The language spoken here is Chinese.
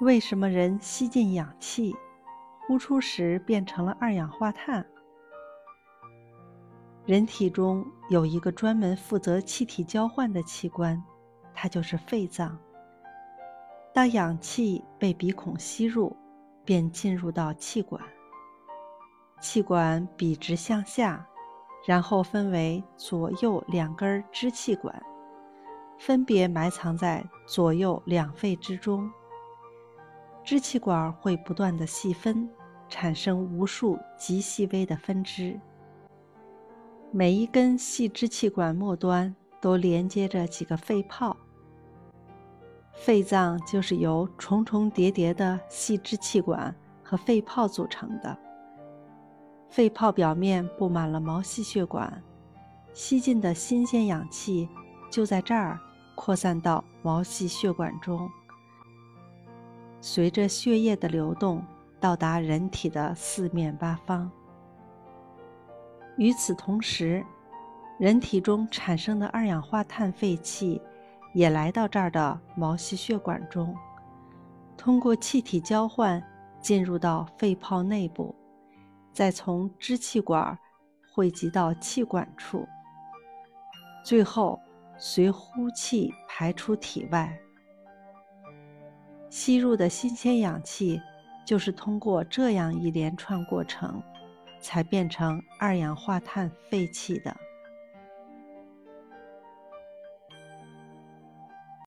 为什么人吸进氧气，呼出时变成了二氧化碳？人体中有一个专门负责气体交换的器官，它就是肺脏。当氧气被鼻孔吸入，便进入到气管。气管笔直向下，然后分为左右两根支气管，分别埋藏在左右两肺之中。支气管会不断的细分，产生无数极细微的分支。每一根细支气管末端都连接着几个肺泡。肺脏就是由重重叠叠的细支气管和肺泡组成的。肺泡表面布满了毛细血管，吸进的新鲜氧气就在这儿扩散到毛细血管中，随着血液的流动到达人体的四面八方。与此同时，人体中产生的二氧化碳废气也来到这儿的毛细血管中，通过气体交换进入到肺泡内部，再从支气管汇集到气管处，最后随呼气排出体外。吸入的新鲜氧气就是通过这样一连串过程。才变成二氧化碳废气的。